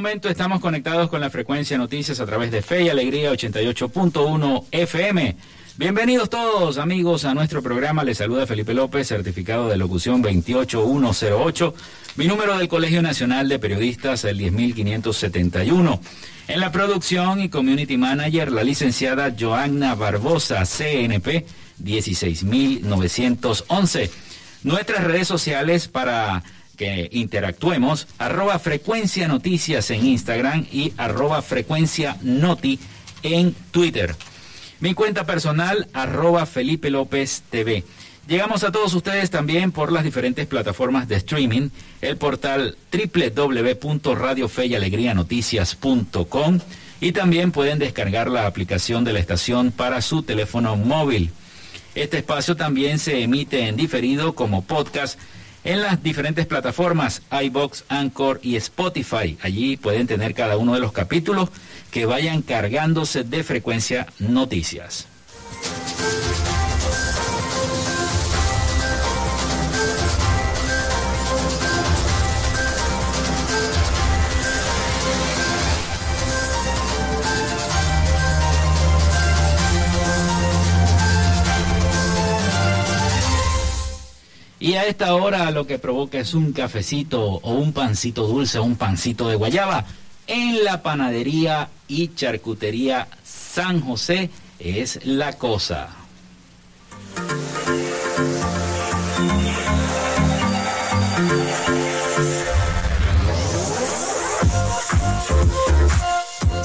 Momento estamos conectados con la frecuencia noticias a través de Fe y Alegría 88.1 FM. Bienvenidos todos amigos a nuestro programa. Les saluda Felipe López, certificado de locución 28108. Mi número del Colegio Nacional de Periodistas, el 10571. En la producción y community manager, la licenciada Joanna Barbosa, CNP 16911. Nuestras redes sociales para que interactuemos, arroba frecuencia noticias en Instagram y arroba frecuencia noti en Twitter. Mi cuenta personal, arroba Felipe López TV. Llegamos a todos ustedes también por las diferentes plataformas de streaming, el portal www.radiofeyalegrianoticias.com y también pueden descargar la aplicación de la estación para su teléfono móvil. Este espacio también se emite en diferido como podcast en las diferentes plataformas iBox, Anchor y Spotify. Allí pueden tener cada uno de los capítulos que vayan cargándose de frecuencia noticias. Y a esta hora lo que provoca es un cafecito o un pancito dulce o un pancito de guayaba en la panadería y charcutería San José es la cosa.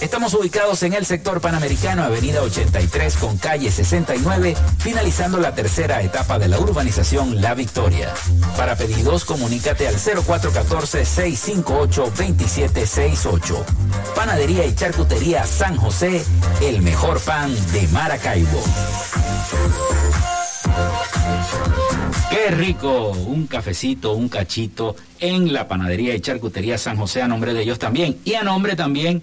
Estamos ubicados en el sector panamericano, avenida 83 con calle 69, finalizando la tercera etapa de la urbanización La Victoria. Para pedidos, comunícate al 0414-658-2768. Panadería y Charcutería San José, el mejor pan de Maracaibo. Qué rico, un cafecito, un cachito en la panadería y charcutería San José a nombre de ellos también y a nombre también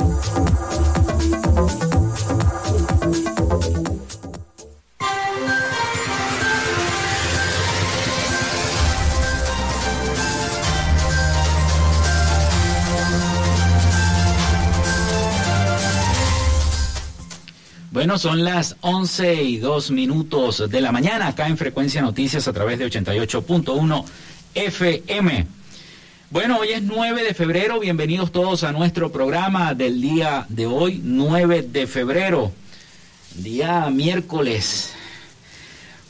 Bueno, son las 11 y 2 minutos de la mañana acá en Frecuencia Noticias a través de 88.1 FM. Bueno, hoy es 9 de febrero, bienvenidos todos a nuestro programa del día de hoy, 9 de febrero, día miércoles.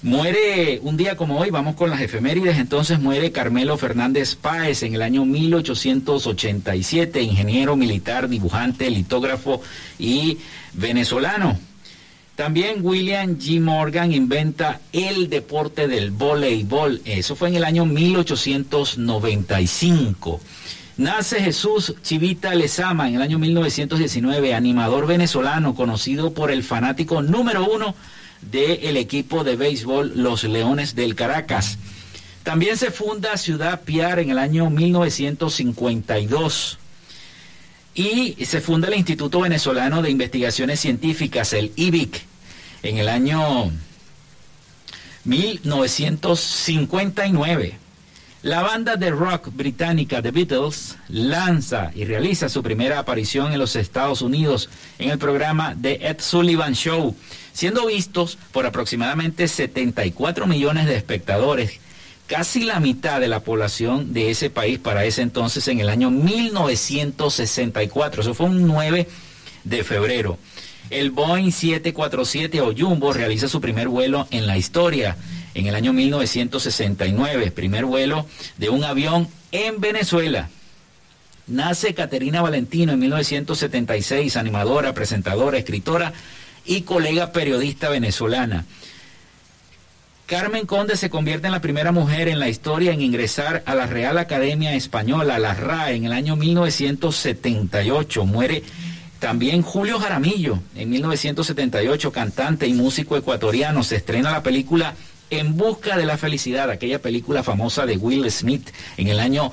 Muere un día como hoy, vamos con las efemérides, entonces muere Carmelo Fernández Páez en el año 1887, ingeniero militar, dibujante, litógrafo y venezolano. También William G. Morgan inventa el deporte del voleibol. Eso fue en el año 1895. Nace Jesús Chivita Lezama en el año 1919, animador venezolano conocido por el fanático número uno del equipo de béisbol Los Leones del Caracas. También se funda Ciudad Piar en el año 1952 y se funda el Instituto Venezolano de Investigaciones Científicas, el IBIC, en el año 1959. La banda de rock británica The Beatles lanza y realiza su primera aparición en los Estados Unidos en el programa The Ed Sullivan Show, siendo vistos por aproximadamente 74 millones de espectadores casi la mitad de la población de ese país para ese entonces en el año 1964. Eso fue un 9 de febrero. El Boeing 747 o Jumbo realiza su primer vuelo en la historia en el año 1969, primer vuelo de un avión en Venezuela. Nace Caterina Valentino en 1976, animadora, presentadora, escritora y colega periodista venezolana. Carmen Conde se convierte en la primera mujer en la historia en ingresar a la Real Academia Española, la RAE, en el año 1978. Muere también Julio Jaramillo, en 1978, cantante y músico ecuatoriano. Se estrena la película En Busca de la Felicidad, aquella película famosa de Will Smith, en el año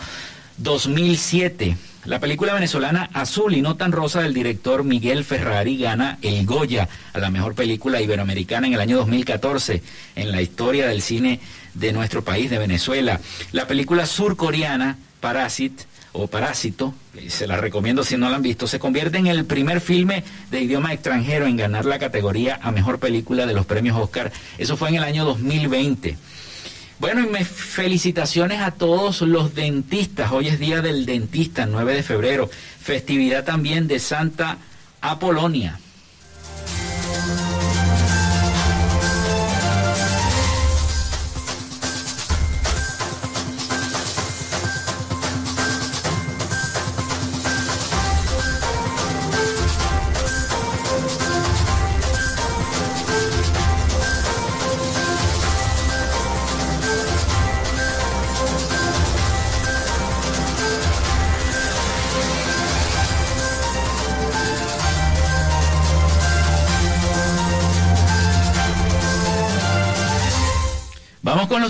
2007. La película venezolana Azul y no tan rosa del director Miguel Ferrari gana el Goya a la mejor película iberoamericana en el año 2014 en la historia del cine de nuestro país, de Venezuela. La película surcoreana Parasit o Parásito, se la recomiendo si no la han visto, se convierte en el primer filme de idioma extranjero en ganar la categoría a mejor película de los premios Oscar. Eso fue en el año 2020. Bueno, y felicitaciones a todos los dentistas. Hoy es día del dentista, 9 de febrero. Festividad también de Santa Apolonia.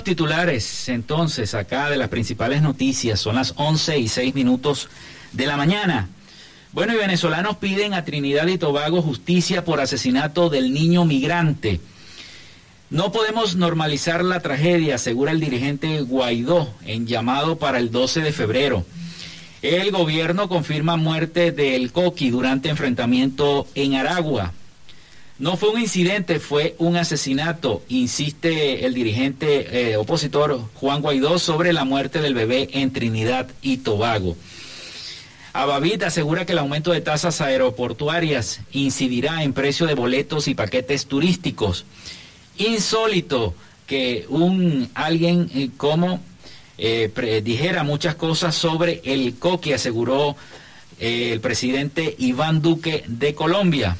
Titulares, entonces, acá de las principales noticias. Son las 11 y 6 minutos de la mañana. Bueno, y venezolanos piden a Trinidad y Tobago justicia por asesinato del niño migrante. No podemos normalizar la tragedia, asegura el dirigente Guaidó en llamado para el 12 de febrero. El gobierno confirma muerte del Coqui durante enfrentamiento en Aragua. No fue un incidente, fue un asesinato, insiste el dirigente eh, opositor Juan Guaidó sobre la muerte del bebé en Trinidad y Tobago. Abavit asegura que el aumento de tasas aeroportuarias incidirá en precio de boletos y paquetes turísticos. Insólito que un alguien eh, como eh, dijera muchas cosas sobre el coque, aseguró el presidente Iván Duque de Colombia.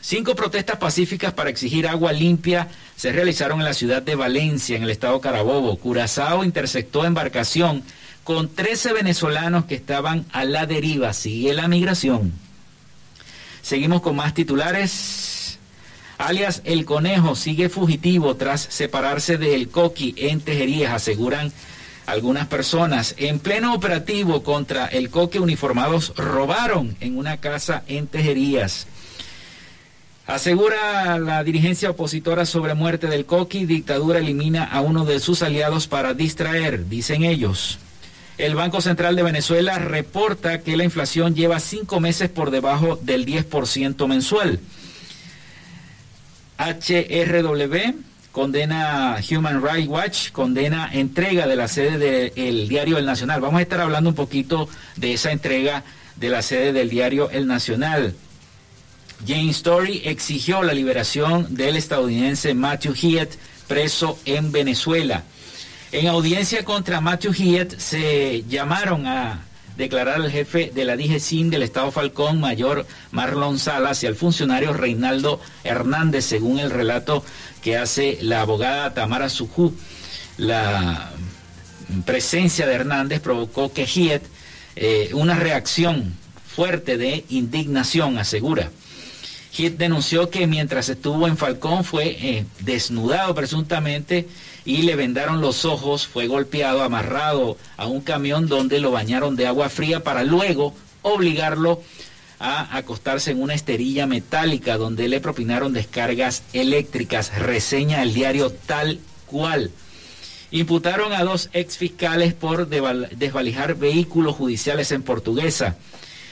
Cinco protestas pacíficas para exigir agua limpia se realizaron en la ciudad de Valencia, en el estado Carabobo. Curazao interceptó embarcación con 13 venezolanos que estaban a la deriva. Sigue la migración. Seguimos con más titulares. Alias El Conejo sigue fugitivo tras separarse del Coqui en Tejerías, aseguran algunas personas. En pleno operativo contra el Coque uniformados robaron en una casa en Tejerías. Asegura la dirigencia opositora sobre muerte del Coqui, dictadura elimina a uno de sus aliados para distraer, dicen ellos. El Banco Central de Venezuela reporta que la inflación lleva cinco meses por debajo del 10% mensual. HRW condena Human Rights Watch, condena entrega de la sede del diario El Nacional. Vamos a estar hablando un poquito de esa entrega de la sede del diario El Nacional. Jane Story exigió la liberación del estadounidense Matthew Heath, preso en Venezuela. En audiencia contra Matthew Heath se llamaron a declarar al jefe de la DGCIN del Estado Falcón, mayor Marlon Salas, y al funcionario Reinaldo Hernández, según el relato que hace la abogada Tamara Sujú. La presencia de Hernández provocó que Heath eh, una reacción fuerte de indignación, asegura. Heath denunció que mientras estuvo en Falcón fue eh, desnudado presuntamente y le vendaron los ojos, fue golpeado, amarrado a un camión donde lo bañaron de agua fría para luego obligarlo a acostarse en una esterilla metálica donde le propinaron descargas eléctricas, reseña el diario tal cual. Imputaron a dos ex fiscales por desvalijar vehículos judiciales en Portuguesa.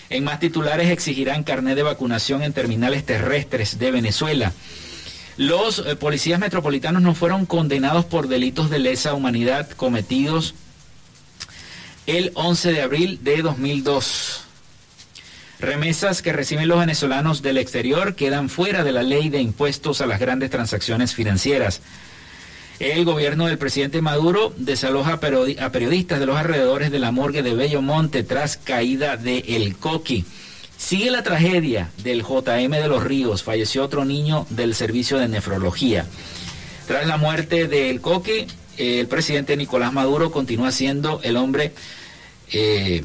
En más titulares exigirán carnet de vacunación en terminales terrestres de Venezuela. Los eh, policías metropolitanos no fueron condenados por delitos de lesa humanidad cometidos el 11 de abril de 2002. Remesas que reciben los venezolanos del exterior quedan fuera de la ley de impuestos a las grandes transacciones financieras. El gobierno del presidente Maduro desaloja a periodistas de los alrededores de la morgue de Bello Monte tras caída de El Coqui. Sigue la tragedia del JM de los Ríos. Falleció otro niño del servicio de nefrología. Tras la muerte del Coque, el presidente Nicolás Maduro continúa siendo el hombre. Eh,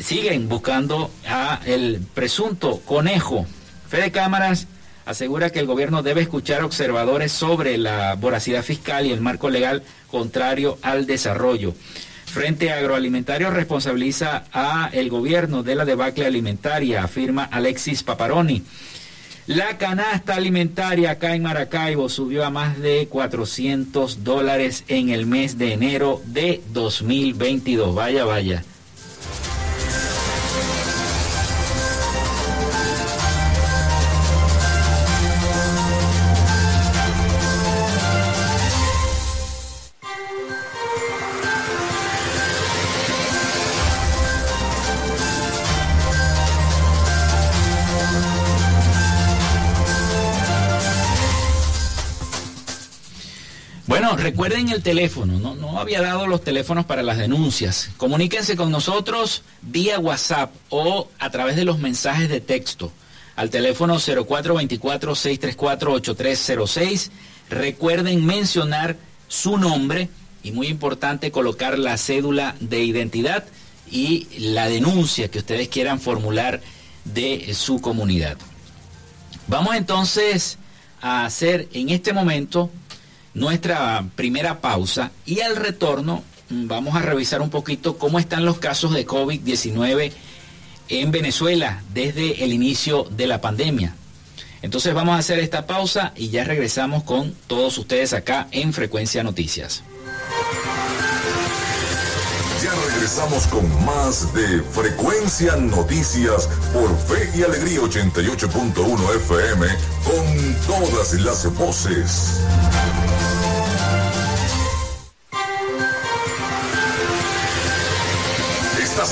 siguen buscando a el presunto conejo. Fede Cámaras asegura que el gobierno debe escuchar observadores sobre la voracidad fiscal y el marco legal contrario al desarrollo. Frente Agroalimentario responsabiliza a el gobierno de la debacle alimentaria, afirma Alexis Paparoni. La canasta alimentaria acá en Maracaibo subió a más de 400 dólares en el mes de enero de 2022. Vaya, vaya. Bueno, recuerden el teléfono, ¿no? no había dado los teléfonos para las denuncias. Comuníquense con nosotros vía WhatsApp o a través de los mensajes de texto al teléfono 0424-634-8306. Recuerden mencionar su nombre y muy importante colocar la cédula de identidad y la denuncia que ustedes quieran formular de su comunidad. Vamos entonces a hacer en este momento nuestra primera pausa y al retorno mm, vamos a revisar un poquito cómo están los casos de COVID-19 en Venezuela desde el inicio de la pandemia. Entonces vamos a hacer esta pausa y ya regresamos con todos ustedes acá en Frecuencia Noticias. Ya regresamos con más de Frecuencia Noticias por Fe y Alegría 88.1 FM con todas las voces.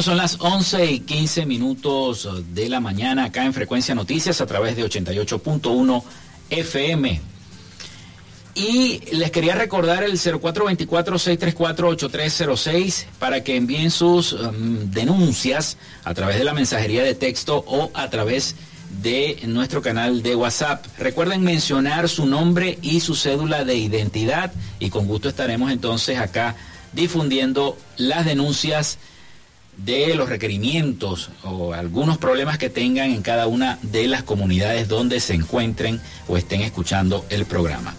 Son las 11 y 15 minutos de la mañana acá en Frecuencia Noticias a través de 88.1 FM. Y les quería recordar el 0424-634-8306 para que envíen sus um, denuncias a través de la mensajería de texto o a través de nuestro canal de WhatsApp. Recuerden mencionar su nombre y su cédula de identidad y con gusto estaremos entonces acá difundiendo las denuncias de los requerimientos o algunos problemas que tengan en cada una de las comunidades donde se encuentren o estén escuchando el programa.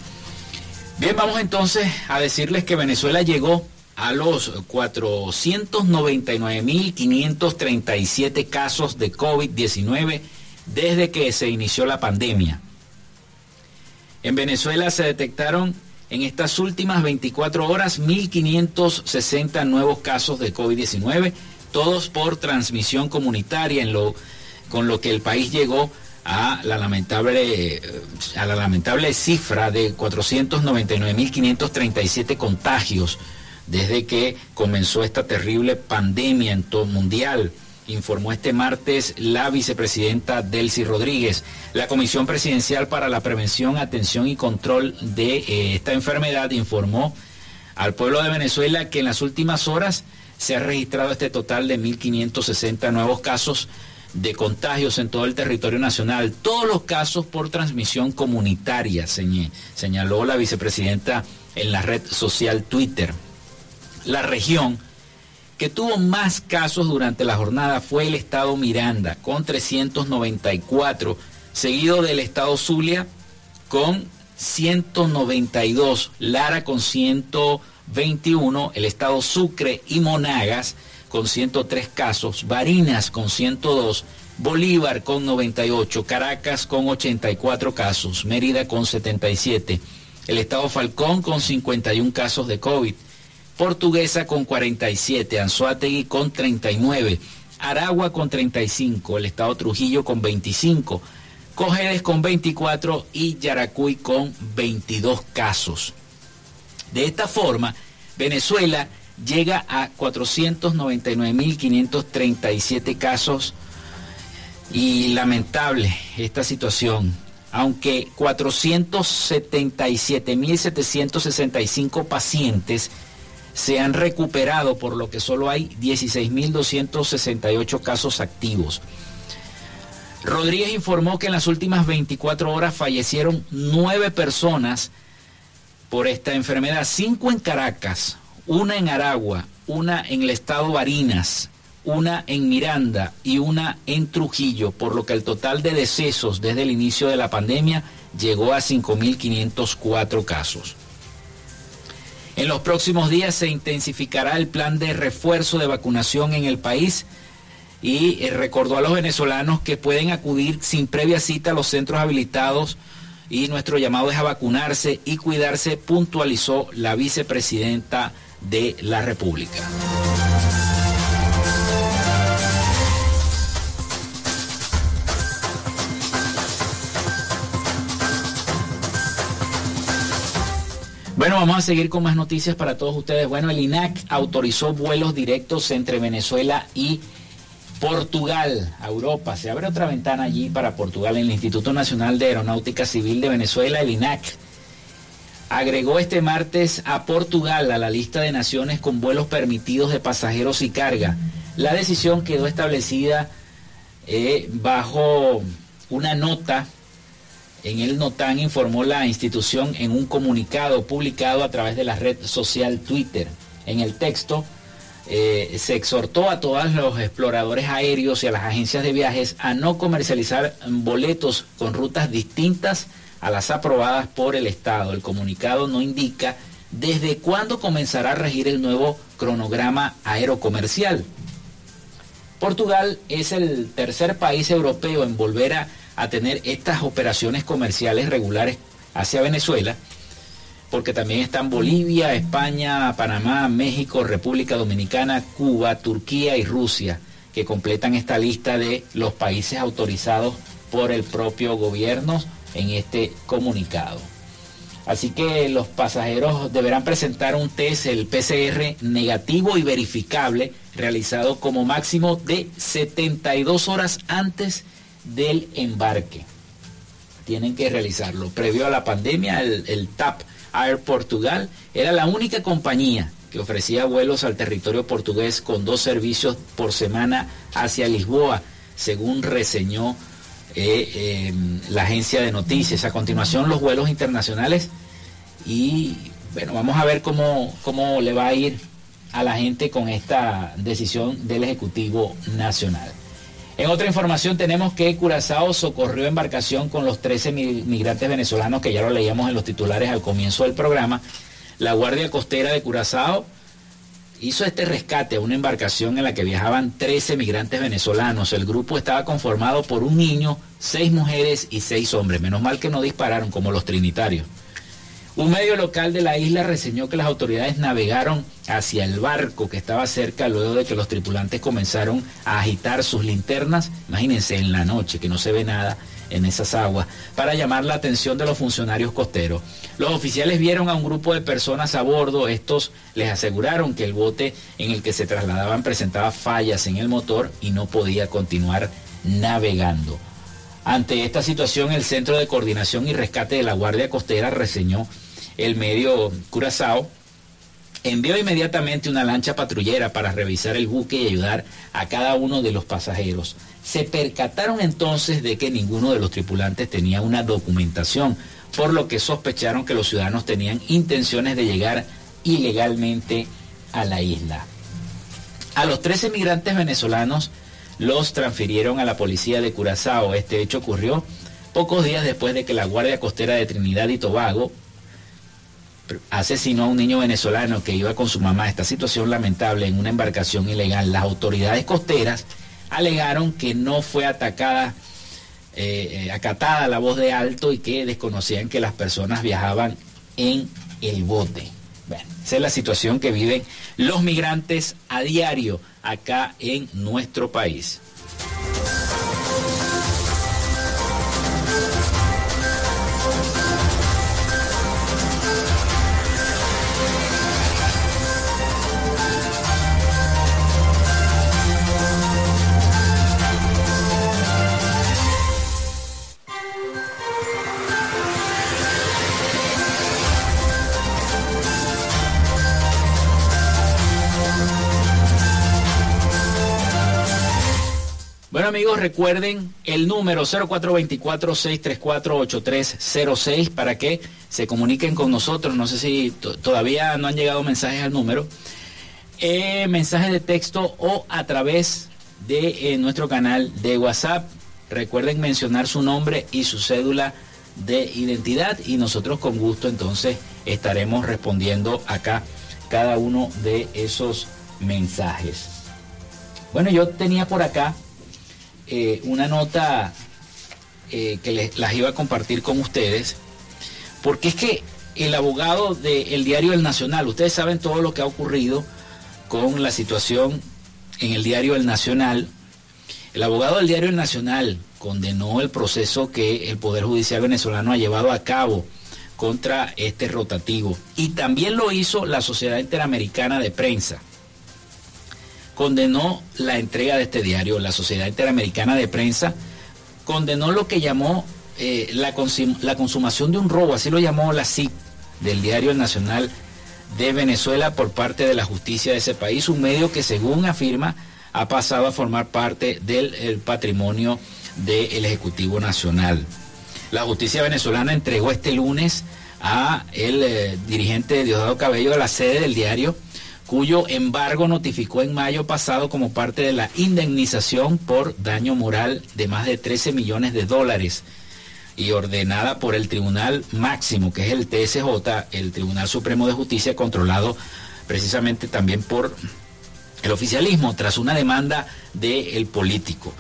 Bien, vamos entonces a decirles que Venezuela llegó a los 499.537 casos de COVID-19 desde que se inició la pandemia. En Venezuela se detectaron en estas últimas 24 horas 1.560 nuevos casos de COVID-19, todos por transmisión comunitaria, con lo que el país llegó a la lamentable, a la lamentable cifra de 499.537 contagios desde que comenzó esta terrible pandemia en todo mundial informó este martes la vicepresidenta Delcy Rodríguez. La Comisión Presidencial para la Prevención, Atención y Control de eh, esta enfermedad informó al pueblo de Venezuela que en las últimas horas se ha registrado este total de 1.560 nuevos casos de contagios en todo el territorio nacional, todos los casos por transmisión comunitaria, señaló la vicepresidenta en la red social Twitter. La región que tuvo más casos durante la jornada fue el estado Miranda, con 394, seguido del estado Zulia con 192, Lara con 121, el estado Sucre y Monagas con 103 casos, Barinas con 102, Bolívar con 98, Caracas con 84 casos, Mérida con 77, el estado Falcón con 51 casos de COVID, Portuguesa con 47, Anzuategui con 39, Aragua con 35, el estado Trujillo con 25, Cojedes con 24 y Yaracuy con 22 casos. De esta forma, Venezuela llega a 499.537 casos y lamentable esta situación. Aunque 477.765 pacientes se han recuperado, por lo que solo hay 16.268 casos activos. Rodríguez informó que en las últimas 24 horas fallecieron nueve personas por esta enfermedad, cinco en Caracas, una en Aragua, una en el estado Barinas, una en Miranda y una en Trujillo, por lo que el total de decesos desde el inicio de la pandemia llegó a 5.504 casos. En los próximos días se intensificará el plan de refuerzo de vacunación en el país y eh, recordó a los venezolanos que pueden acudir sin previa cita a los centros habilitados y nuestro llamado es a vacunarse y cuidarse, puntualizó la vicepresidenta de la República. Bueno, vamos a seguir con más noticias para todos ustedes. Bueno, el INAC autorizó vuelos directos entre Venezuela y Portugal, a Europa. Se abre otra ventana allí para Portugal en el Instituto Nacional de Aeronáutica Civil de Venezuela, el INAC agregó este martes a Portugal a la lista de naciones con vuelos permitidos de pasajeros y carga. La decisión quedó establecida eh, bajo una nota. En el NOTAN informó la institución en un comunicado publicado a través de la red social Twitter. En el texto eh, se exhortó a todos los exploradores aéreos y a las agencias de viajes a no comercializar boletos con rutas distintas a las aprobadas por el Estado. El comunicado no indica desde cuándo comenzará a regir el nuevo cronograma aerocomercial. Portugal es el tercer país europeo en volver a, tener estas operaciones comerciales regulares hacia Venezuela, porque también están Bolivia, España, Panamá, México, República Dominicana, Cuba, Turquía y Rusia, que completan esta lista de los países autorizados por el propio gobierno en este comunicado. Así que los pasajeros deberán presentar un test, el PCR negativo y verificable, realizado como máximo de 72 horas antes del embarque. Tienen que realizarlo. Previo a la pandemia, el, TAP Air Portugal era la única compañía que ofrecía vuelos al territorio portugués con dos servicios por semana hacia Lisboa, según reseñó eh, em, la agencia de noticias. A continuación, los vuelos internacionales y bueno, vamos a ver cómo, cómo le va a ir a la gente con esta decisión del Ejecutivo Nacional. En otra información tenemos que Curazao socorrió embarcación con los 13 migrantes venezolanos que ya lo leíamos en los titulares al comienzo del programa. La Guardia Costera de Curazao hizo este rescate a una embarcación en la que viajaban 13 migrantes venezolanos. El grupo estaba conformado por un niño, seis mujeres y seis hombres. Menos mal que no dispararon como los trinitarios. Un medio local de la isla reseñó que las autoridades navegaron hacia el barco que estaba cerca luego de que los tripulantes comenzaron a agitar sus linternas, imagínense en la noche que no se ve nada en esas aguas, para llamar la atención de los funcionarios costeros. Los oficiales vieron a un grupo de personas a bordo, estos les aseguraron que el bote en el que se trasladaban presentaba fallas en el motor y no podía continuar navegando. Ante esta situación, el Centro de Coordinación y Rescate de la Guardia Costera reseñó el medio Curazao envió inmediatamente una lancha patrullera para revisar el buque y ayudar a cada uno de los pasajeros. Se percataron entonces de que ninguno de los tripulantes tenía una documentación, por lo que sospecharon que los ciudadanos tenían intenciones de llegar ilegalmente a la isla. A los 13 migrantes venezolanos los transfirieron a la policía de Curazao. Este hecho ocurrió pocos días después de que la Guardia Costera de Trinidad y Tobago asesinó a un niño venezolano que iba con su mamá. Esta situación lamentable en una embarcación ilegal. Las autoridades costeras alegaron que no fue atacada, eh, eh, acatada la voz de alto y que desconocían que las personas viajaban en el bote. Bueno, esa es la situación que viven los migrantes a diario acá en nuestro país. Amigos, recuerden el número 0424-634-8306 para que se comuniquen con nosotros. No sé si todavía no han llegado mensajes al número. Eh, mensajes de texto o a través de eh, nuestro canal de WhatsApp. Recuerden mencionar su nombre y su cédula de identidad y nosotros con gusto entonces estaremos respondiendo acá cada uno de esos mensajes. Bueno, yo tenía por acá eh, una nota eh, que las iba a compartir con ustedes, porque es que el abogado del diario El Nacional, ustedes saben todo lo que ha ocurrido con la situación en el diario El Nacional, el abogado del diario El Nacional condenó el proceso que el Poder Judicial venezolano ha llevado a cabo contra este rotativo. Y también lo hizo la Sociedad Interamericana de Prensa condenó la entrega de este diario. La Sociedad Interamericana de Prensa condenó lo que llamó eh, la, consumación de un robo, así lo llamó la CIP del Diario Nacional de Venezuela por parte de la justicia de ese país, un medio que según afirma ha pasado a formar parte del patrimonio del Ejecutivo Nacional. La justicia venezolana entregó este lunes a el eh, dirigente Diosdado Cabello de la sede del diario cuyo embargo notificó en mayo pasado como parte de la indemnización por daño moral de más de 13 millones de dólares y ordenada por el Tribunal Máximo, que es el TSJ, el Tribunal Supremo de Justicia, controlado precisamente también por el oficialismo, tras una demanda del político.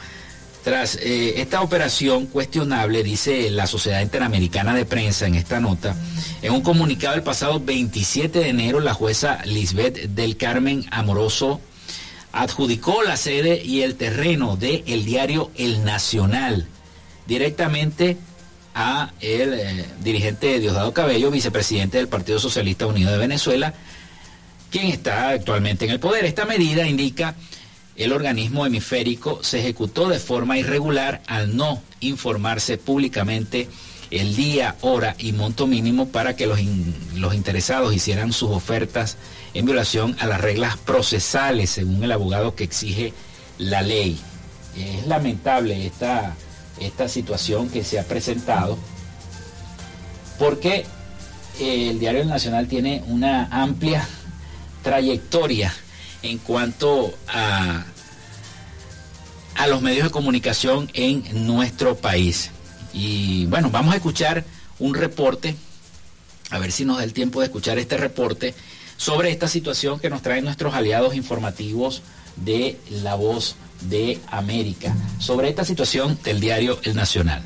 Tras eh, esta operación cuestionable, dice la Sociedad Interamericana de Prensa en esta nota, en un comunicado el pasado 27 de enero, la jueza Lisbeth del Carmen Amoroso adjudicó la sede y el terreno del el diario El Nacional directamente a el eh, dirigente Diosdado Cabello, vicepresidente del Partido Socialista Unido de Venezuela, quien está actualmente en el poder. Esta medida indica el organismo hemisférico se ejecutó de forma irregular al no informarse públicamente el día, hora y monto mínimo para que los, los interesados hicieran sus ofertas en violación a las reglas procesales, según el abogado que exige la ley. Es lamentable esta, esta situación que se ha presentado porque el Diario Nacional tiene una amplia trayectoria en cuanto a, a los medios de comunicación en nuestro país. Y bueno, vamos a escuchar un reporte, a ver si nos da el tiempo de escuchar este reporte sobre esta situación que nos traen nuestros aliados informativos de La Voz de América, sobre esta situación del diario El Nacional.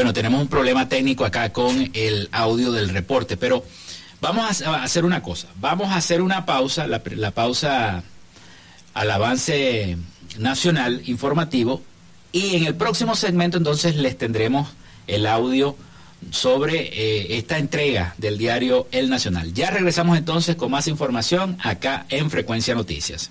Bueno, tenemos un problema técnico acá con el audio del reporte, pero vamos a hacer una cosa. Vamos a hacer una pausa, la, pausa al avance nacional informativo, y en el próximo segmento entonces les tendremos el audio sobre eh, esta entrega del diario El Nacional. Ya regresamos entonces con más información acá en Frecuencia Noticias.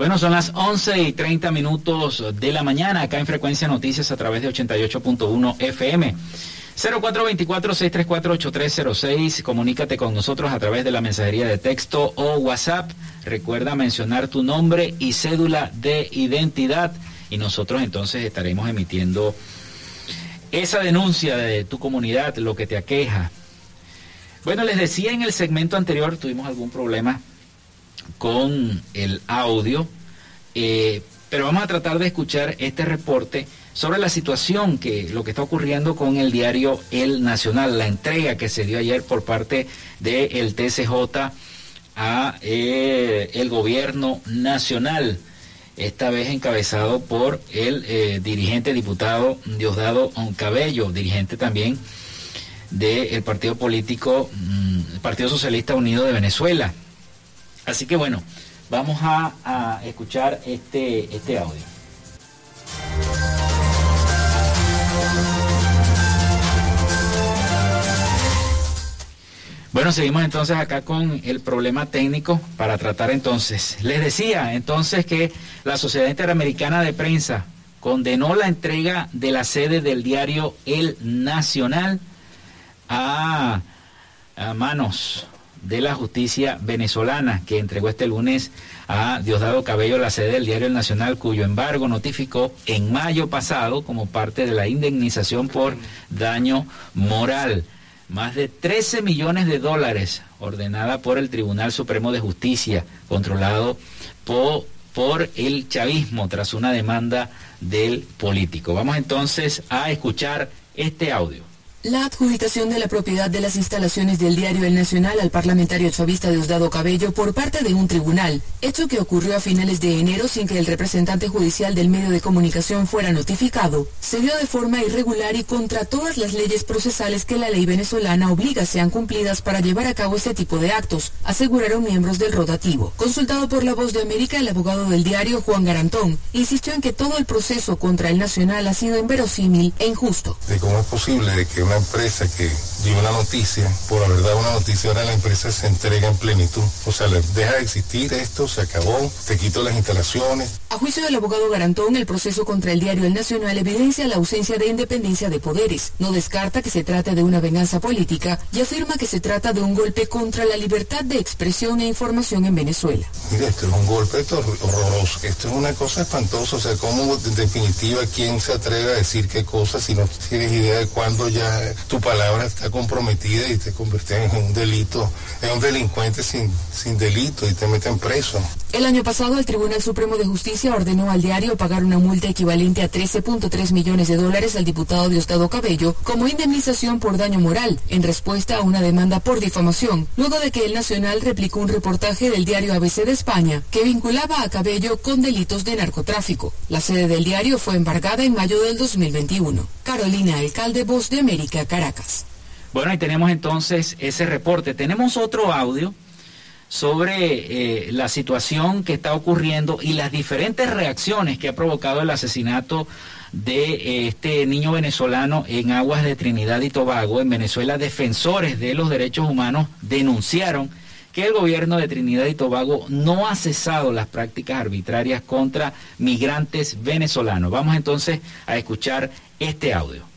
Bueno, son las 11 y 30 minutos de la mañana acá en Frecuencia Noticias a través de 88.1 FM. 0424-634-8306. Comunícate con nosotros a través de la mensajería de texto o WhatsApp. Recuerda mencionar tu nombre y cédula de identidad y nosotros entonces estaremos emitiendo esa denuncia de tu comunidad, lo que te aqueja. Bueno, les decía en el segmento anterior, tuvimos algún problema con el audio, eh, pero vamos a tratar de escuchar este reporte sobre la situación que lo que está ocurriendo con el diario El Nacional, la entrega que se dio ayer por parte del TCJ a eh, el gobierno nacional, esta vez encabezado por el eh, dirigente diputado Diosdado Oncabello, dirigente también del partido político, mm, Partido Socialista Unido de Venezuela. Así que bueno, vamos a, escuchar este, este audio. Bueno, seguimos entonces acá con el problema técnico para tratar entonces. Les decía entonces que la Sociedad Interamericana de Prensa condenó la entrega de la sede del diario El Nacional a, manos de la justicia venezolana que entregó este lunes a Diosdado Cabello la sede del diario El Nacional cuyo embargo notificó en mayo pasado como parte de la indemnización por daño moral. Más de 13 millones de dólares ordenada por el Tribunal Supremo de Justicia controlado por, por el chavismo tras una demanda del político. Vamos entonces a escuchar este audio. La adjudicación de la propiedad de las instalaciones del diario El Nacional al parlamentario chavista Diosdado Cabello por parte de un tribunal, hecho que ocurrió a finales de enero sin que el representante judicial del medio de comunicación fuera notificado, se dio de forma irregular y contra todas las leyes procesales que la ley venezolana obliga sean cumplidas para llevar a cabo este tipo de actos, aseguraron miembros del rotativo. Consultado por La Voz de América, el abogado del diario, Juan Garantón, insistió en que todo el proceso contra El Nacional ha sido inverosímil e injusto. cómo es posible que una empresa que dio una noticia, por haber dado una noticia, ahora la empresa se entrega en plenitud. O sea, deja de existir esto, se acabó, te quito las instalaciones. A juicio del abogado Garantón, el proceso contra el diario El Nacional evidencia la ausencia de independencia de poderes. No descarta que se trate de una venganza política y afirma que se trata de un golpe contra la libertad de expresión e información en Venezuela. Mire, esto es un golpe horroroso. Esto es una cosa espantosa. O sea, ¿cómo en definitiva quién se atreve a decir qué cosas si no tienes idea de cuándo ya tu palabra está comprometida y te conviertes en un delito, en un delincuente sin, sin delito y te meten preso. El año pasado el Tribunal Supremo de Justicia ordenó al diario pagar una multa equivalente a 13.3 millones de dólares al diputado Diosdado Cabello como indemnización por daño moral en respuesta a una demanda por difamación, luego de que el Nacional replicó un reportaje del diario ABC de España que vinculaba a Cabello con delitos de narcotráfico. La sede del diario fue embargada en mayo del 2021. Carolina, alcalde Voz de América, Caracas. Bueno, ahí tenemos entonces ese reporte. Tenemos otro audio sobre eh, la situación que está ocurriendo y las diferentes reacciones que ha provocado el asesinato de eh, este niño venezolano en aguas de Trinidad y Tobago. En Venezuela, defensores de los derechos humanos denunciaron que el gobierno de Trinidad y Tobago no ha cesado las prácticas arbitrarias contra migrantes venezolanos. Vamos entonces a escuchar este audio.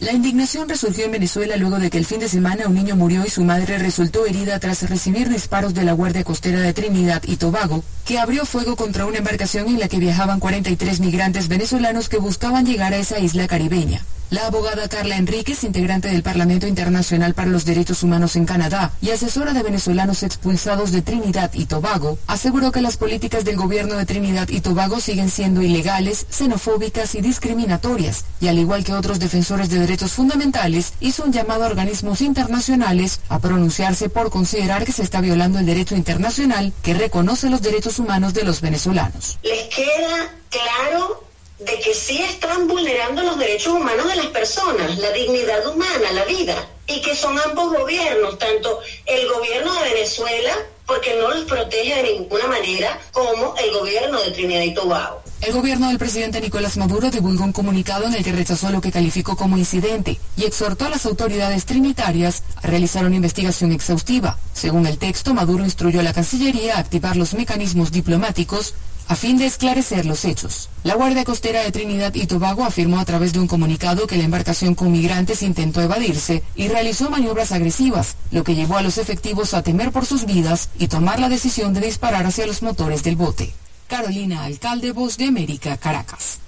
La indignación resurgió en Venezuela luego de que el fin de semana un niño murió y su madre resultó herida tras recibir disparos de la Guardia Costera de Trinidad y Tobago, que abrió fuego contra una embarcación en la que viajaban 43 migrantes venezolanos que buscaban llegar a esa isla caribeña. La abogada Carla Enríquez, integrante del Parlamento Internacional para los Derechos Humanos en Canadá y asesora de venezolanos expulsados de Trinidad y Tobago, aseguró que las políticas del gobierno de Trinidad y Tobago siguen siendo ilegales, xenofóbicas y discriminatorias, y al igual que otros defensores de derechos fundamentales, hizo un llamado a organismos internacionales a pronunciarse por considerar que se está violando el derecho internacional que reconoce los derechos humanos de los venezolanos. Les queda claro de que sí están vulnerando los derechos humanos de las personas, la dignidad humana, la vida, y que son ambos gobiernos, tanto el gobierno de Venezuela, porque no los protege de ninguna manera, como el gobierno de Trinidad y Tobago. El gobierno del presidente Nicolás Maduro divulgó un comunicado en el que rechazó lo que calificó como incidente y exhortó a las autoridades trinitarias a realizar una investigación exhaustiva. Según el texto, Maduro instruyó a la Cancillería a activar los mecanismos diplomáticos a fin de esclarecer los hechos. La Guardia Costera de Trinidad y Tobago afirmó a través de un comunicado que la embarcación con migrantes intentó evadirse y realizó maniobras agresivas, lo que llevó a los efectivos a temer por sus vidas y tomar la decisión de disparar hacia los motores del bote. Carolina Alcalde, Voz de América, Caracas.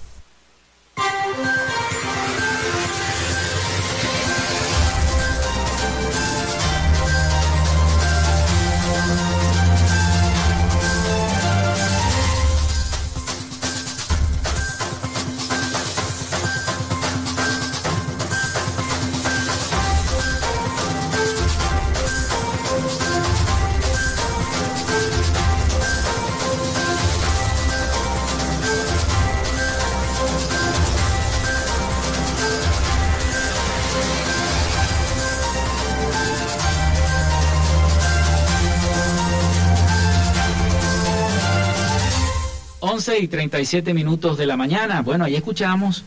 11 y 37 minutos de la mañana. Bueno, ahí escuchamos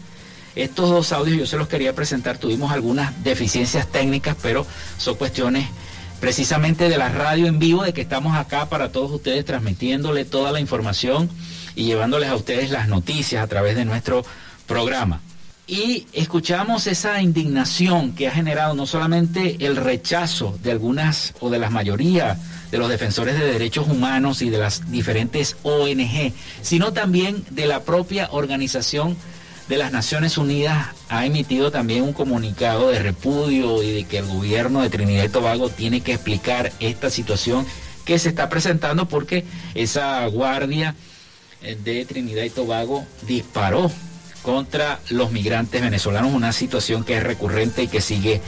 estos dos audios, yo se los quería presentar, tuvimos algunas deficiencias técnicas, pero son cuestiones precisamente de la radio en vivo, de que estamos acá para todos ustedes transmitiéndole toda la información y llevándoles a ustedes las noticias a través de nuestro programa. Y escuchamos esa indignación que ha generado no solamente el rechazo de algunas o de la mayoría de los defensores de derechos humanos y de las diferentes ONG, sino también de la propia organización de las Naciones Unidas ha emitido también un comunicado de repudio y de que el gobierno de Trinidad y Tobago tiene que explicar esta situación que se está presentando porque esa guardia eh, de Trinidad y Tobago disparó contra los migrantes venezolanos, una situación que es recurrente y que sigue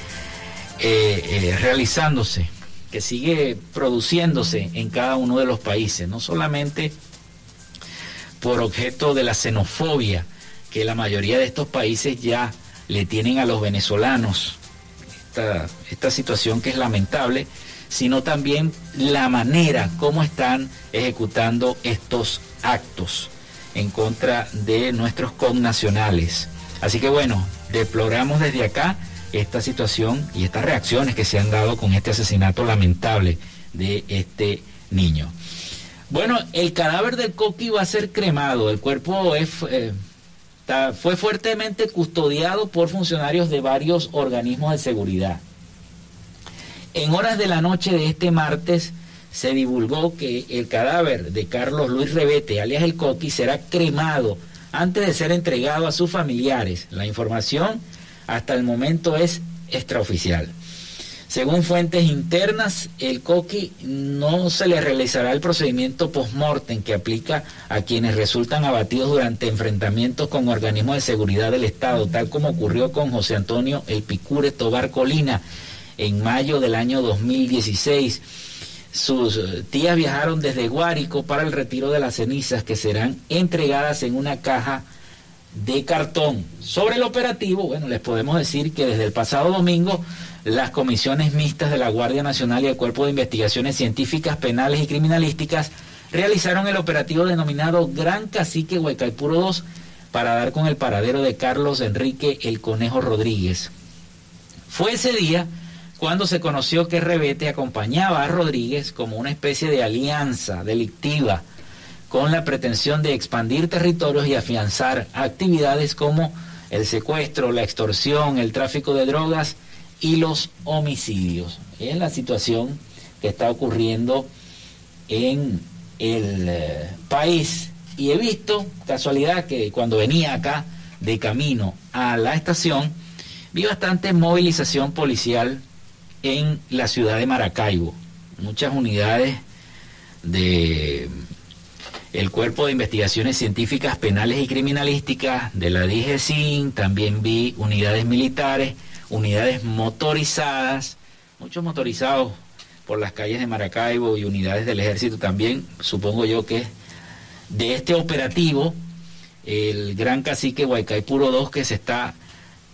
eh, eh, realizándose, que sigue produciéndose en cada uno de los países, no solamente por objeto de la xenofobia que la mayoría de estos países ya le tienen a los venezolanos, esta, esta situación que es lamentable, sino también la manera como están ejecutando estos actos en contra de nuestros connacionales. Así que bueno, deploramos desde acá esta situación y estas reacciones que se han dado con este asesinato lamentable de este niño. Bueno, el cadáver del Coqui va a ser cremado. El cuerpo eh, fue fuertemente custodiado por funcionarios de varios organismos de seguridad. En horas de la noche de este martes, se divulgó que el cadáver de Carlos Luis Rebete, alias el Coqui, será cremado antes de ser entregado a sus familiares. La información hasta el momento es extraoficial. Según fuentes internas, el Coqui no se le realizará el procedimiento post-mortem que aplica a quienes resultan abatidos durante enfrentamientos con organismos de seguridad del Estado, tal como ocurrió con José Antonio El Picure Tobar Colina en mayo del año 2016 sus eh, tías viajaron desde Guárico para el retiro de las cenizas que serán entregadas en una caja de cartón. Sobre el operativo, bueno, les podemos decir que desde el pasado domingo las comisiones mixtas de la Guardia Nacional y el Cuerpo de Investigaciones Científicas, Penales y Criminalísticas realizaron el operativo denominado Gran Cacique Huaycaipuro 2 para dar con el paradero de Carlos Enrique El Conejo Rodríguez. Fue ese día cuando se conoció que Rebete acompañaba a Rodríguez como una especie de alianza delictiva con la pretensión de expandir territorios y afianzar actividades como el secuestro, la extorsión, el tráfico de drogas y los homicidios. Es la situación que está ocurriendo en el eh, país. Y he visto, casualidad, que cuando venía acá de camino a la estación, vi bastante movilización policial en la ciudad de Maracaibo. Muchas unidades de el Cuerpo de Investigaciones Científicas Penales y Criminalísticas de la DGCIN, también vi unidades militares, unidades motorizadas, muchos motorizados por las calles de Maracaibo y unidades del ejército también, supongo yo que de este operativo, el Gran Cacique Huaycaipuro 2 que se está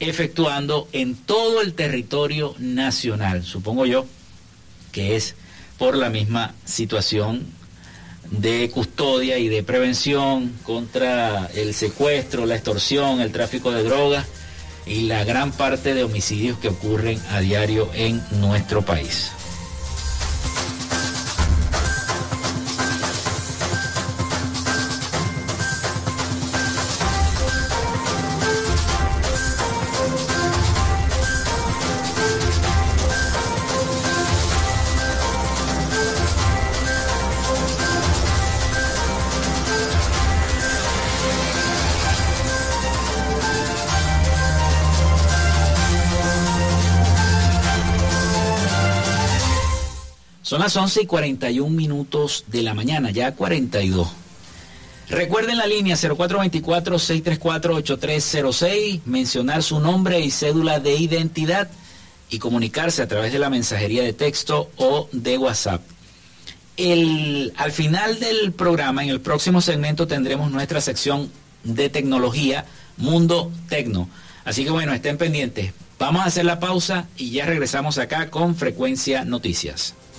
efectuando en todo el territorio nacional. Supongo yo que es por la misma situación de custodia y de prevención contra el secuestro, la extorsión, el tráfico de drogas y la gran parte de homicidios que ocurren a diario en nuestro país. Las 11 y 41 minutos de la mañana, ya 42. Recuerden la línea 0424-634-8306, mencionar su nombre y cédula de identidad y comunicarse a través de la mensajería de texto o de WhatsApp. El, al final del programa, en el próximo segmento, tendremos nuestra sección de tecnología, Mundo Tecno. Así que bueno, estén pendientes. Vamos a hacer la pausa y ya regresamos acá con Frecuencia Noticias.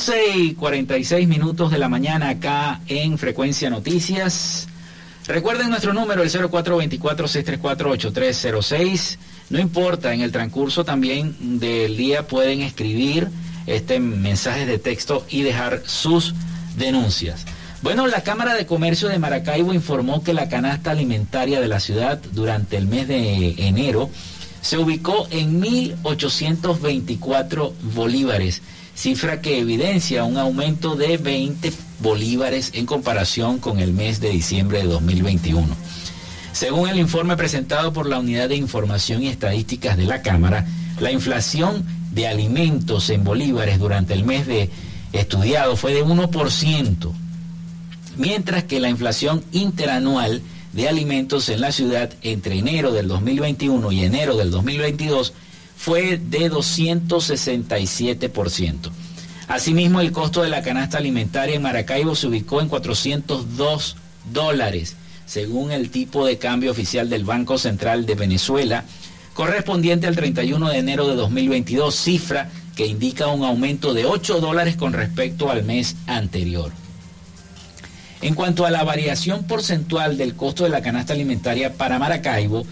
11 y 46 minutos de la mañana acá en Frecuencia Noticias. Recuerden nuestro número, el 0424-634-8306. No importa, en el transcurso también del día pueden escribir este mensajes de texto y dejar sus denuncias. Bueno, la Cámara de Comercio de Maracaibo informó que la canasta alimentaria de la ciudad durante el mes de enero se ubicó en 1.824 bolívares cifra que evidencia un aumento de 20 bolívares en comparación con el mes de diciembre de 2021. Según el informe presentado por la Unidad de Información y Estadísticas de la Cámara, la inflación de alimentos en bolívares durante el mes de estudiado fue de 1%, mientras que la inflación interanual de alimentos en la ciudad entre enero del 2021 y enero del 2022 fue de 267%. Asimismo, el costo de la canasta alimentaria en Maracaibo se ubicó en 402 dólares, según el tipo de cambio oficial del Banco Central de Venezuela, correspondiente al 31 de enero de 2022, cifra que indica un aumento de 8 dólares con respecto al mes anterior. En cuanto a la variación porcentual del costo de la canasta alimentaria para Maracaibo,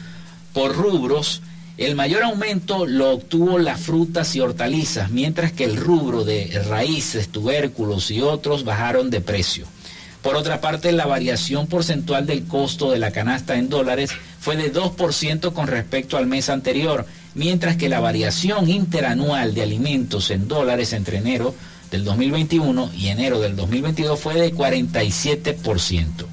por rubros, el mayor aumento lo obtuvo las frutas y hortalizas, mientras que el rubro de raíces, tubérculos y otros bajaron de precio. Por otra parte, la variación porcentual del costo de la canasta en dólares fue de 2% con respecto al mes anterior, mientras que la variación interanual de alimentos en dólares entre enero del 2021 y enero del 2022 fue de 47%.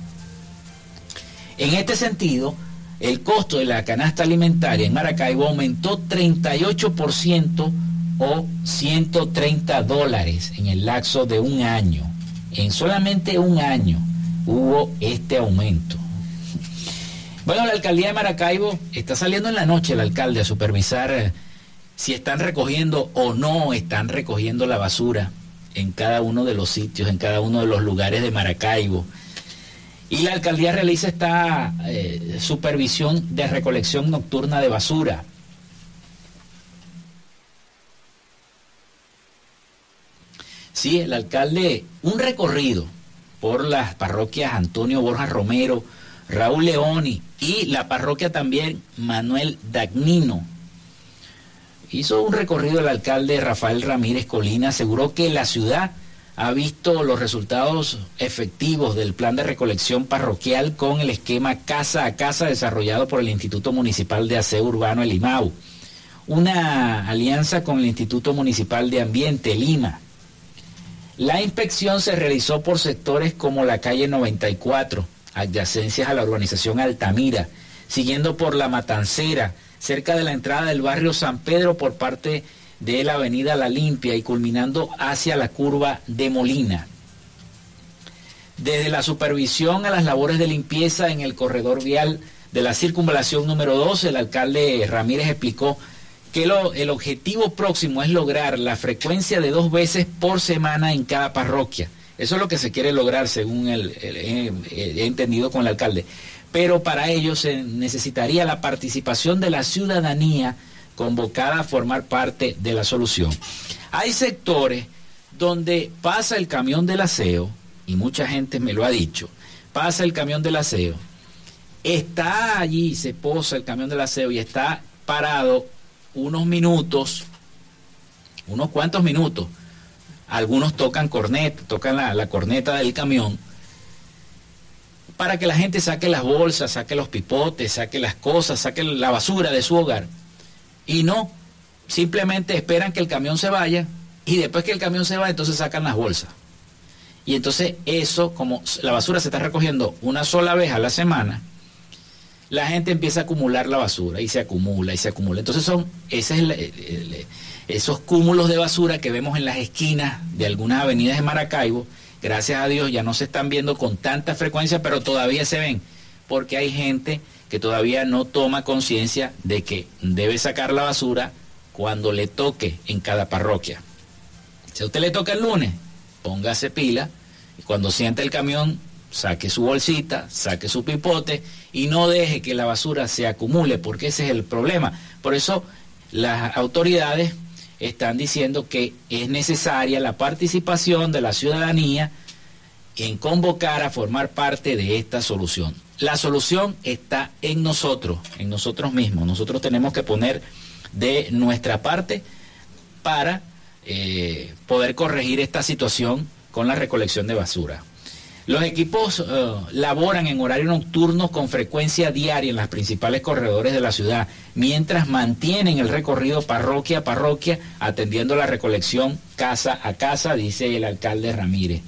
En este sentido, el costo de la canasta alimentaria en Maracaibo aumentó 38% o 130 dólares en el lapso de un año. En solamente un año hubo este aumento. Bueno, la alcaldía de Maracaibo está saliendo en la noche el alcalde a supervisar eh, si están recogiendo o no están recogiendo la basura en cada uno de los sitios, en cada uno de los lugares de Maracaibo. Y la alcaldía realiza esta eh, supervisión de recolección nocturna de basura. Sí, el alcalde, un recorrido por las parroquias Antonio Borja Romero, Raúl Leoni y la parroquia también Manuel Dagnino. Hizo un recorrido el alcalde Rafael Ramírez Colina, aseguró que la ciudad ha visto los resultados efectivos del plan de recolección parroquial con el esquema casa a casa desarrollado por el Instituto Municipal de Aseo Urbano, el IMAU, una alianza con el Instituto Municipal de Ambiente, Lima. La inspección se realizó por sectores como la calle 94, adyacencias a la urbanización Altamira, siguiendo por la Matancera, cerca de la entrada del barrio San Pedro por parte de de la avenida La Limpia y culminando hacia la curva de Molina. Desde la supervisión a las labores de limpieza en el corredor vial de la circunvalación número 2, el alcalde Ramírez explicó que el objetivo próximo es lograr la frecuencia de dos veces por semana en cada parroquia. Eso es lo que se quiere lograr, según el, he entendido con el alcalde. Pero para ello se necesitaría la participación de la ciudadanía convocada a formar parte de la solución. Hay sectores donde pasa el camión del aseo, y mucha gente me lo ha dicho, pasa el camión del aseo, está allí, se posa el camión del aseo y está parado unos minutos, unos cuantos minutos. Algunos tocan corneta, tocan la, corneta del camión para que la gente saque las bolsas, saque los pipotes, saque las cosas, saque la basura de su hogar. Y no, simplemente esperan que el camión se vaya y después que el camión se va, entonces sacan las bolsas. Y entonces eso, como la basura se está recogiendo una sola vez a la semana, la gente empieza a acumular la basura y se acumula y se acumula. Entonces son esos cúmulos de basura que vemos en las esquinas de algunas avenidas de Maracaibo. Gracias a Dios ya no se están viendo con tanta frecuencia, pero todavía se ven, porque hay gente que todavía no toma conciencia de que debe sacar la basura cuando le toque en cada parroquia. Si a usted le toca el lunes, póngase pila y cuando sienta el camión saque su bolsita, saque su pipote y no deje que la basura se acumule, porque ese es el problema. Por eso las autoridades están diciendo que es necesaria la participación de la ciudadanía en convocar a formar parte de esta solución. La solución está en nosotros, en nosotros mismos. Nosotros tenemos que poner de nuestra parte para eh, poder corregir esta situación con la recolección de basura. Los equipos eh, laboran en horario nocturno con frecuencia diaria en las principales corredores de la ciudad, mientras mantienen el recorrido parroquia a parroquia, atendiendo la recolección casa a casa, dice el alcalde Ramírez.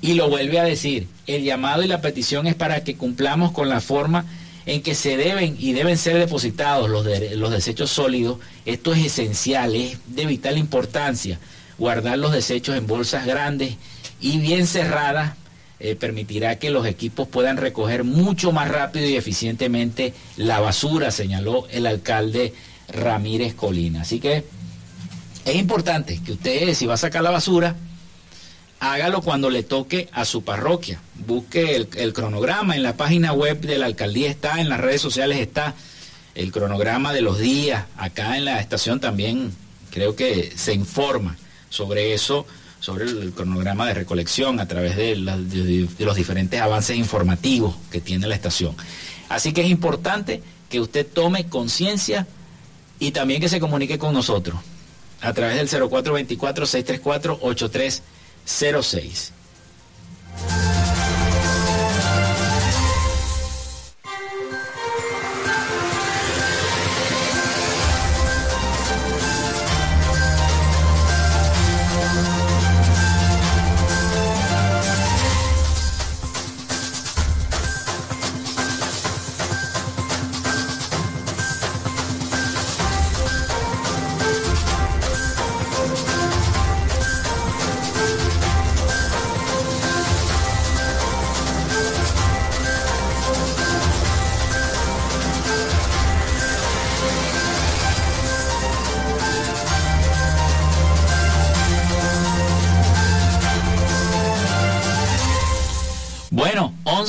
Y lo vuelve a decir, el llamado y la petición es para que cumplamos con la forma en que se deben y deben ser depositados los, los desechos sólidos. Esto es esencial, es de vital importancia, guardar los desechos en bolsas grandes y bien cerradas eh, permitirá que los equipos puedan recoger mucho más rápido y eficientemente la basura, señaló el alcalde Ramírez Colina. Así que es importante que usted, si va a sacar la basura, hágalo cuando le toque a su parroquia. Busque el, cronograma en la página web de la alcaldía, está en las redes sociales, está el cronograma de los días. Acá en la estación también creo que se informa sobre eso sobre el, cronograma de recolección a través de, los diferentes avances informativos que tiene la estación. Así que es importante que usted tome conciencia y también que se comunique con nosotros a través del 0424-634-8306.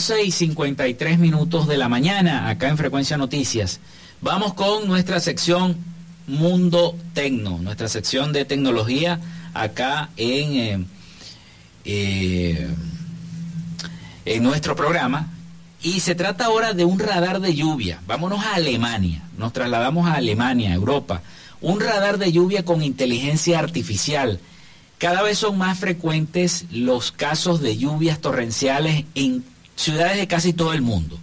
11 y 53 minutos de la mañana, acá en Frecuencia Noticias. Vamos con nuestra sección Mundo Tecno, nuestra sección de tecnología acá en, eh, eh, en nuestro programa. Y se trata ahora de un radar de lluvia. Vámonos a Alemania, nos trasladamos a Alemania, Europa. Un radar de lluvia con inteligencia artificial. Cada vez son más frecuentes los casos de lluvias torrenciales en ciudades de casi todo el mundo.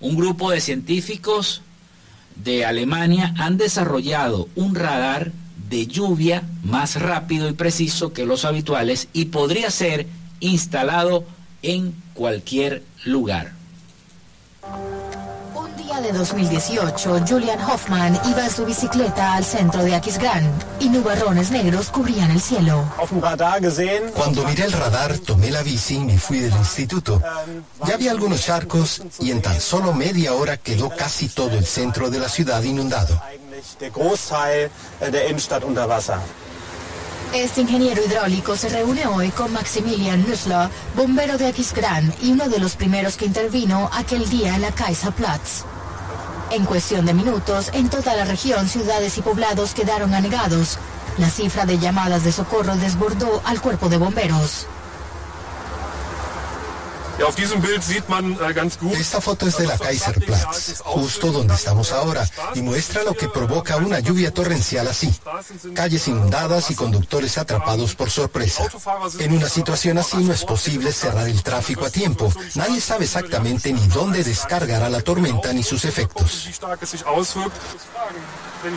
Un grupo de científicos de Alemania han desarrollado un radar de lluvia más rápido y preciso que los habituales y podría ser instalado en cualquier lugar día de 2018, Julian Hoffman iba en su bicicleta al centro de Aquisgrán y nubarrones negros cubrían el cielo. Cuando miré el radar, tomé la bici y me fui del instituto. Ya había algunos charcos y en tan solo media hora quedó casi todo el centro de la ciudad inundado. Este ingeniero hidráulico se reúne hoy con Maximilian Nüssler, bombero de Aquisgrán y uno de los primeros que intervino aquel día en la Kaiserplatz. En cuestión de minutos, en toda la región, ciudades y poblados quedaron anegados. La cifra de llamadas de socorro desbordó al cuerpo de bomberos. Äh, Esta foto es de la Kaiserplatz, justo donde estamos ahora, y muestra lo que provoca una lluvia torrencial así. Calles inundadas y conductores atrapados por sorpresa. En una situación así no es posible cerrar el tráfico a tiempo. Nadie sabe exactamente ni dónde descargará la tormenta ni sus efectos.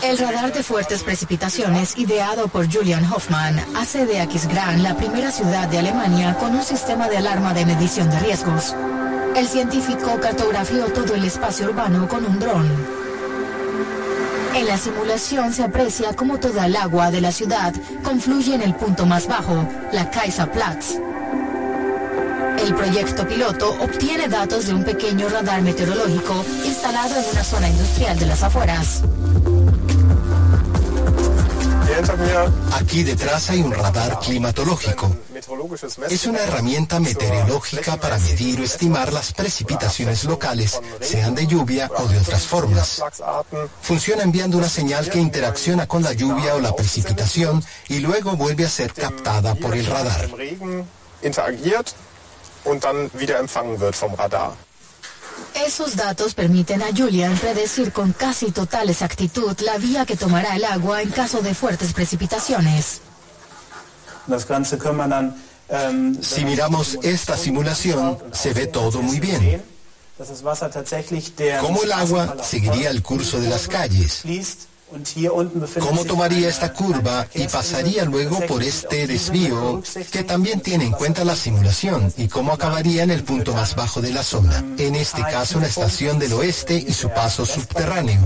El radar de fuertes precipitaciones, ideado por Julian Hoffman, hace de Aquisgrán la primera ciudad de Alemania con un sistema de alarma de medición de El científico cartografió todo el espacio urbano con un dron. En la simulación se aprecia cómo toda el agua de la ciudad confluye en el punto más bajo, la Kaiserplatz. El proyecto piloto obtiene datos de un pequeño radar meteorológico instalado en una zona industrial de las afueras. Aquí detrás hay un radar climatológico. Es una herramienta meteorológica para medir o estimar las precipitaciones locales, sean de lluvia o de otras formas. Funciona enviando una señal que interacciona con la lluvia o la precipitación y luego vuelve a ser captada por el radar. Esos datos permiten a Julian predecir con casi total exactitud la vía que tomará el agua en caso de fuertes precipitaciones. Si miramos esta simulación, se ve todo muy bien. Cómo el agua seguiría el curso de las calles, ¿Cómo tomaría esta curva y pasaría luego por este desvío que también tiene en cuenta la simulación y cómo acabaría en el punto más bajo de la zona? En este caso, la estación del oeste y su paso subterráneo.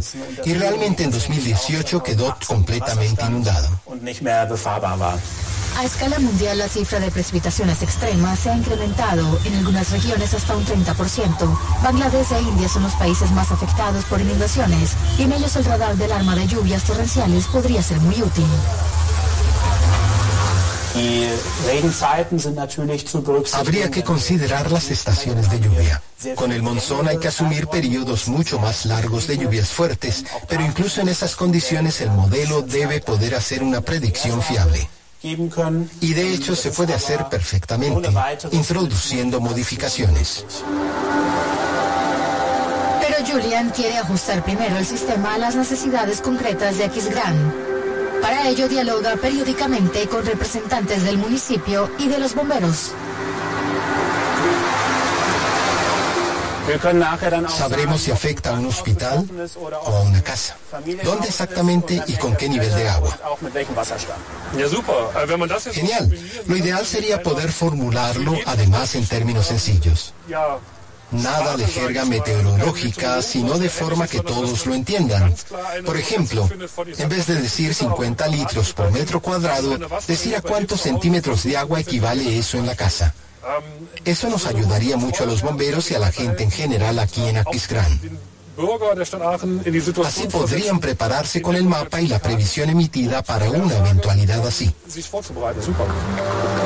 Y realmente en 2018 quedó completamente inundado. A escala mundial, la cifra de precipitaciones extremas se ha incrementado en algunas regiones hasta un 30%. Bangladesh e India son los países más afectados por inundaciones y en ellos el radar del arma de lluvias torrenciales podría ser muy útil. Habría que considerar las estaciones de lluvia. Con el monzón hay que asumir periodos mucho más largos de lluvias fuertes, pero incluso en esas condiciones el modelo debe poder hacer una predicción fiable. Y de hecho se puede hacer perfectamente, introduciendo modificaciones. Pero Julian quiere ajustar primero el sistema a las necesidades concretas de Aquisgrán. Para ello dialoga periódicamente con representantes del municipio y de los bomberos. Sabremos si afecta a un hospital o a una casa. ¿Dónde exactamente y con qué nivel de agua? Genial. Lo ideal sería poder formularlo además en términos sencillos. Nada de jerga meteorológica, sino de forma que todos lo entiendan. Por ejemplo, en vez de decir 50 litros por metro cuadrado, decir a cuántos centímetros de agua equivale eso en la casa. Eso nos ayudaría mucho a los bomberos y a la gente en general aquí en Aquisgrán. Así podrían prepararse con el mapa y la previsión emitida para una eventualidad así.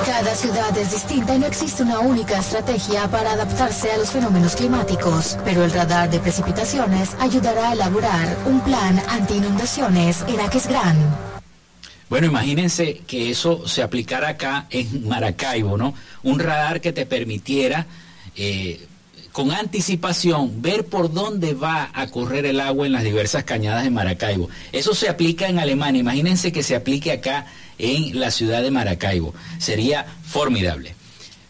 Cada ciudad es distinta y no existe una única estrategia para adaptarse a los fenómenos climáticos, pero el radar de precipitaciones ayudará a elaborar un plan anti-inundaciones en Aquisgrán. Bueno, imagínense que eso se aplicara acá en Maracaibo, ¿no? Un radar que te permitiera eh, con anticipación ver por dónde va a correr el agua en las diversas cañadas de Maracaibo. Eso se aplica en Alemania, imagínense que se aplique acá en la ciudad de Maracaibo. Sería formidable.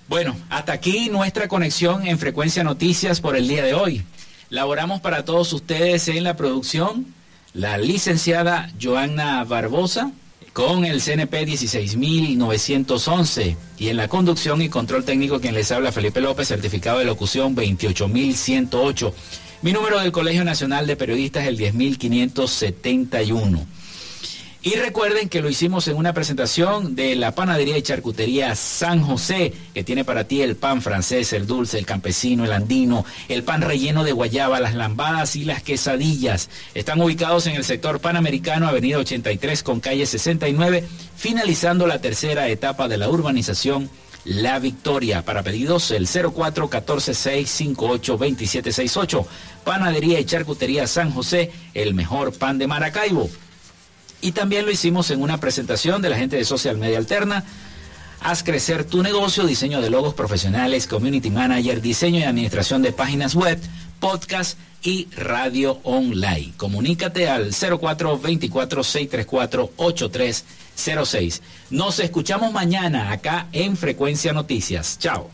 Bueno, hasta aquí nuestra conexión en Frecuencia Noticias por el día de hoy. Laboramos para todos ustedes en la producción la licenciada Joanna Barbosa, con el CNP 16911 y en la conducción y control técnico quien les habla Felipe López, certificado de locución 28108. Mi número del Colegio Nacional de Periodistas es el 10571. Y recuerden que lo hicimos en una presentación de la panadería y charcutería San José, que tiene para ti el pan francés, el dulce, el campesino, el andino, el pan relleno de guayaba, las lambadas y las quesadillas. Están ubicados en el sector panamericano, avenida 83 con calle 69, finalizando la tercera etapa de la urbanización La Victoria. Para pedidos, el 04 14 658 2768. Panadería y charcutería San José, el mejor pan de Maracaibo. Y también lo hicimos en una presentación de la gente de Social Media Alterna. Haz crecer tu negocio, diseño de logos profesionales, community manager, diseño y administración de páginas web, podcast y radio online. Comunícate al 0424-634-8306. Nos escuchamos mañana acá en Frecuencia Noticias. Chao.